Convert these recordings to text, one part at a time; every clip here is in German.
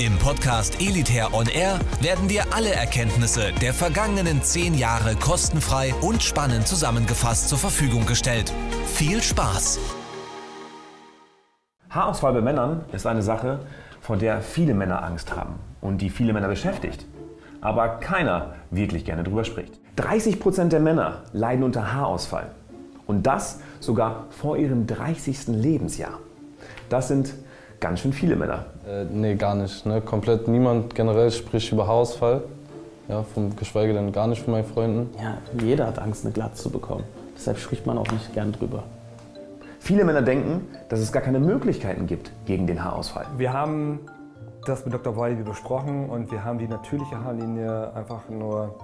Im Podcast Elitair On Air werden dir alle Erkenntnisse der vergangenen zehn Jahre kostenfrei und spannend zusammengefasst zur Verfügung gestellt. Viel Spaß! Haarausfall bei Männern ist eine Sache, vor der viele Männer Angst haben und die viele Männer beschäftigt. Aber keiner wirklich gerne drüber spricht. 30% der Männer leiden unter Haarausfall. Und das sogar vor ihrem 30. Lebensjahr. Das sind ganz schön viele Männer. Äh, nee, gar nicht. Ne? Komplett niemand generell spricht über Haarausfall. Ja, vom, geschweige denn gar nicht von meinen Freunden. Ja, jeder hat Angst, eine Glatze zu bekommen. Deshalb spricht man auch nicht gern drüber. Viele Männer denken, dass es gar keine Möglichkeiten gibt gegen den Haarausfall. Wir haben das mit Dr. Walibi besprochen und wir haben die natürliche Haarlinie einfach nur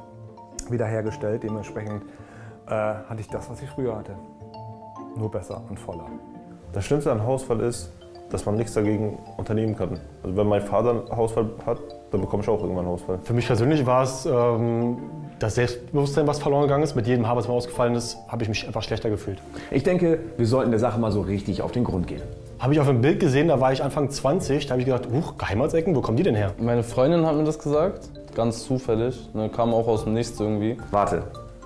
wiederhergestellt. Dementsprechend äh, hatte ich das, was ich früher hatte. Nur besser und voller. Das Schlimmste an Haarausfall ist, dass man nichts dagegen unternehmen kann. Also wenn mein Vater einen Haarausfall hat, dann bekomme ich auch irgendwann einen Haarausfall. Für mich persönlich war es ähm, das Selbstbewusstsein, was verloren gegangen ist. Mit jedem Haar, was mir ausgefallen ist, habe ich mich einfach schlechter gefühlt. Ich denke, wir sollten der Sache mal so richtig auf den Grund gehen. Habe ich auf einem Bild gesehen, da war ich Anfang 20, da habe ich gedacht, huch, Geheimratsecken, wo kommen die denn her? Meine Freundin hat mir das gesagt, ganz zufällig. Ne, kam auch aus dem Nichts irgendwie. Warte,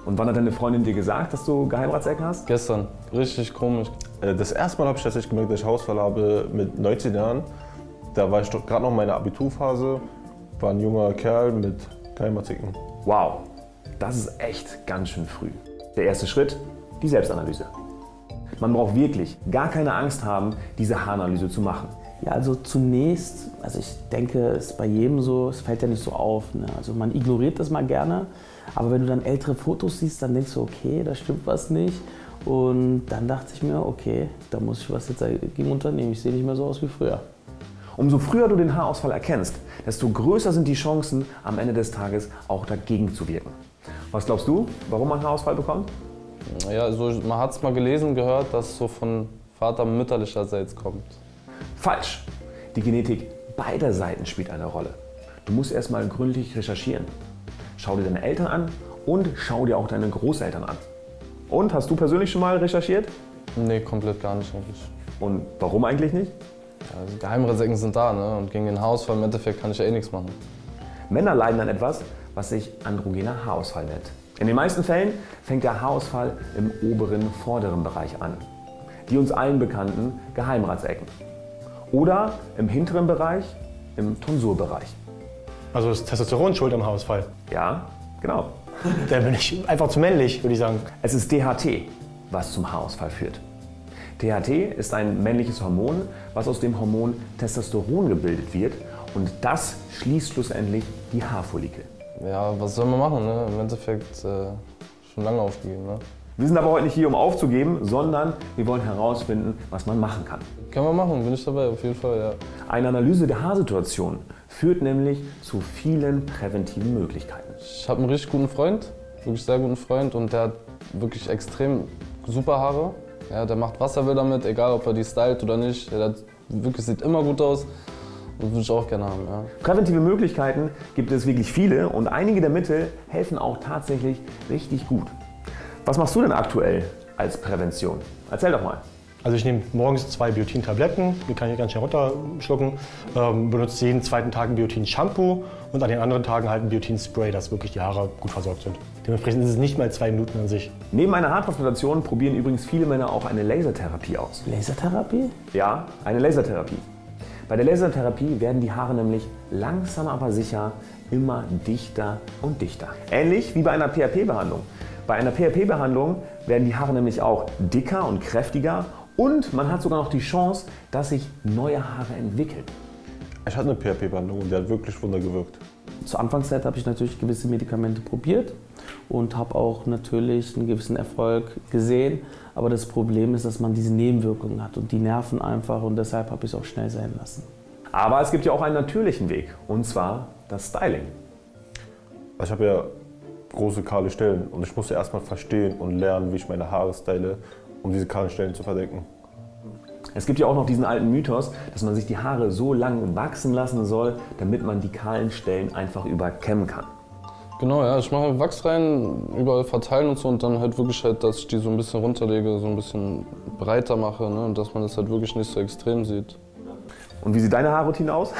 und wann hat deine Freundin dir gesagt, dass du Geheimratsecken hast? Gestern, richtig komisch. Äh, Das erste Mal habe ich tatsächlich gemerkt, dass ich Haarausfall habe mit 19 Jahren. Da war ich doch gerade noch in meiner Abiturphase, war ein junger Kerl mit Geheimratsecken. Wow, das ist echt ganz schön früh. Der erste Schritt, die Selbstanalyse. Man braucht wirklich gar keine Angst haben, diese Haaranalyse zu machen. Ja, also zunächst, also ich denke, es ist bei jedem so, es fällt ja nicht so auf. Ne? Also man ignoriert das mal gerne, aber wenn du dann ältere Fotos siehst, dann denkst du, okay, da stimmt was nicht. Und dann dachte ich mir, okay, da muss ich was jetzt dagegen unternehmen. Ich sehe nicht mehr so aus wie früher. Umso früher du den Haarausfall erkennst, desto größer sind die Chancen, am Ende des Tages auch dagegen zu wirken. Was glaubst du, warum man Haarausfall bekommt? Ja, also man hat es mal gelesen, gehört, dass es so von Vater mütterlicherseits kommt. Falsch. Die Genetik beider Seiten spielt eine Rolle. Du musst erstmal gründlich recherchieren. Schau dir deine Eltern an und schau dir auch deine Großeltern an. Und hast du persönlich schon mal recherchiert? Nee, komplett gar nicht eigentlich. Und warum eigentlich nicht? Ja, also Geheimratsecken sind da ne? und gegen den Haarausfall im Endeffekt kann ich ja eh nichts machen. Männer leiden an etwas, was sich androgener Haarausfall nennt. In den meisten Fällen fängt der Haarausfall im oberen, vorderen Bereich an. Die uns allen bekannten Geheimratsecken. Oder im hinteren Bereich, im Tonsurbereich. Also ist Testosteron schuld am Haarausfall. Ja, genau. Dann bin ich einfach zu männlich, würde ich sagen. Es ist DHT, was zum Haarausfall führt. THT ist ein männliches Hormon, was aus dem Hormon Testosteron gebildet wird und das schließt schlussendlich die Haarfollikel. Ja, was soll man machen? Ne? Im Endeffekt äh, schon lange aufgegeben. Ne? Wir sind aber heute nicht hier, um aufzugeben, sondern wir wollen herausfinden, was man machen kann. Können wir machen, bin ich dabei, auf jeden Fall, ja. Eine Analyse der Haarsituation führt nämlich zu vielen präventiven Möglichkeiten. Ich habe einen richtig guten Freund, wirklich sehr guten Freund und der hat wirklich extrem super Haare. Ja, der macht, was er will damit, egal ob er die stylt oder nicht. Der hat, wirklich sieht immer gut aus und würde ich auch gerne haben. Ja. Präventive Möglichkeiten gibt es wirklich viele und einige der Mittel helfen auch tatsächlich richtig gut. Was machst du denn aktuell als Prävention? Erzähl doch mal. Also ich nehme morgens zwei Biotin-Tabletten, die kann ich ganz schnell runterschlucken, ähm, benutze jeden zweiten Tag ein Biotin-Shampoo und an den anderen Tagen halt ein Biotin-Spray, dass wirklich die Haare gut versorgt sind. Dementsprechend ist es nicht mal zwei Minuten an sich. Neben einer Haartransplantation probieren übrigens viele Männer auch eine Lasertherapie aus. Lasertherapie? Ja, eine Lasertherapie. Bei der Lasertherapie werden die Haare nämlich langsam aber sicher immer dichter und dichter. Ähnlich wie bei einer PRP-Behandlung. Bei einer PRP-Behandlung werden die Haare nämlich auch dicker und kräftiger und man hat sogar noch die Chance, dass sich neue Haare entwickeln. Ich hatte eine PHP-Behandlung und die hat wirklich Wunder gewirkt. Zur Anfangszeit habe ich natürlich gewisse Medikamente probiert und habe auch natürlich einen gewissen Erfolg gesehen. Aber das Problem ist, dass man diese Nebenwirkungen hat und die nerven einfach und deshalb habe ich es auch schnell sein lassen. Aber es gibt ja auch einen natürlichen Weg und zwar das Styling. Ich habe ja große kahle Stellen. Und ich musste erstmal verstehen und lernen, wie ich meine Haare style, um diese kahlen Stellen zu verdecken. Es gibt ja auch noch diesen alten Mythos, dass man sich die Haare so lang wachsen lassen soll, damit man die kahlen Stellen einfach überkämmen kann. Genau, ja, ich mache Wachs rein, überall verteilen und so und dann halt wirklich halt, dass ich die so ein bisschen runterlege, so ein bisschen breiter mache ne, und dass man das halt wirklich nicht so extrem sieht. Und wie sieht deine Haarroutine aus?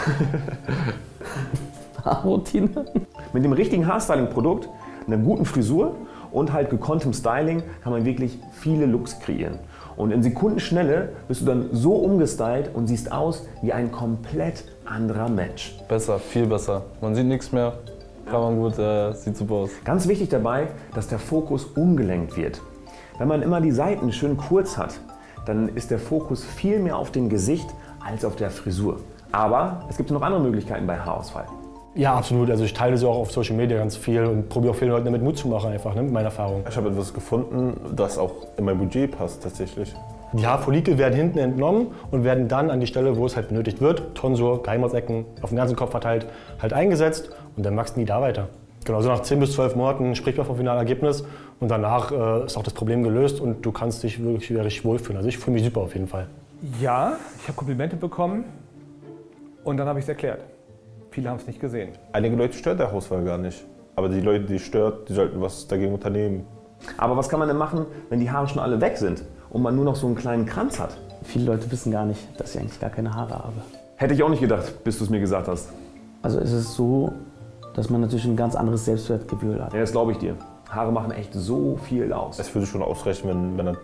Haarroutine? Mit dem richtigen Haarstyling-Produkt, einer guten Frisur und halt gekonntem Styling kann man wirklich viele Looks kreieren. Und in Sekundenschnelle bist du dann so umgestylt und siehst aus wie ein komplett anderer Mensch. Besser, viel besser. Man sieht nichts mehr, kann man gut, äh, sieht super aus. Ganz wichtig dabei, dass der Fokus umgelenkt wird. Wenn man immer die Seiten schön kurz hat, dann ist der Fokus viel mehr auf dem Gesicht als auf der Frisur. Aber es gibt noch andere Möglichkeiten bei Haarausfall. Ja, absolut. Also ich teile sie auch auf Social Media ganz viel und probiere auch vielen Leuten damit Mut zu machen, einfach ne, mit meiner Erfahrung. Ich habe etwas gefunden, das auch in mein Budget passt tatsächlich. Die Haarfollikel werden hinten entnommen und werden dann an die Stelle, wo es halt benötigt wird, Tonsur, Geheimratsecken, auf den ganzen Kopf verteilt, halt eingesetzt und dann wachsen die da weiter. Genau, so nach 10 bis 12 Monaten spricht man vom finalen Ergebnis und danach äh, ist auch das Problem gelöst und du kannst dich wirklich wieder richtig wohlfühlen. Also ich fühle mich super auf jeden Fall. Ja, ich habe Komplimente bekommen und dann habe ich es erklärt. Viele haben es nicht gesehen. Einige Leute stört der Haarausfall gar nicht. Aber die Leute, die es stört, die sollten was dagegen unternehmen. Aber was kann man denn machen, wenn die Haare schon alle weg sind und man nur noch so einen kleinen Kranz hat? Viele Leute wissen gar nicht, dass ich eigentlich gar keine Haare habe. Hätte ich auch nicht gedacht, bis du es mir gesagt hast. Also es ist so, dass man natürlich ein ganz anderes Selbstwertgefühl hat. Ja, das glaube ich dir. Haare machen echt so viel aus. Es würde schon ausreichen, wenn Männer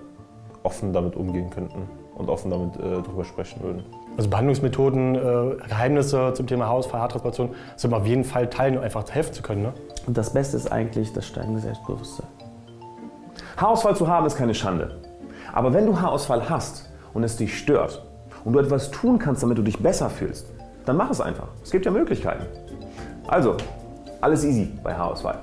offen damit umgehen könnten und offen damit äh, drüber sprechen würden. Also Behandlungsmethoden, äh, Geheimnisse zum Thema Haarausfall, Haartransplantation, sind auf jeden Fall teilen, um einfach helfen zu können. Ne? Und das Beste ist eigentlich das steigende Selbstbewusstsein. Haarausfall zu haben ist keine Schande. Aber wenn du Haarausfall hast und es dich stört und du etwas tun kannst, damit du dich besser fühlst, dann mach es einfach. Es gibt ja Möglichkeiten. Also, alles easy bei Haarausfall.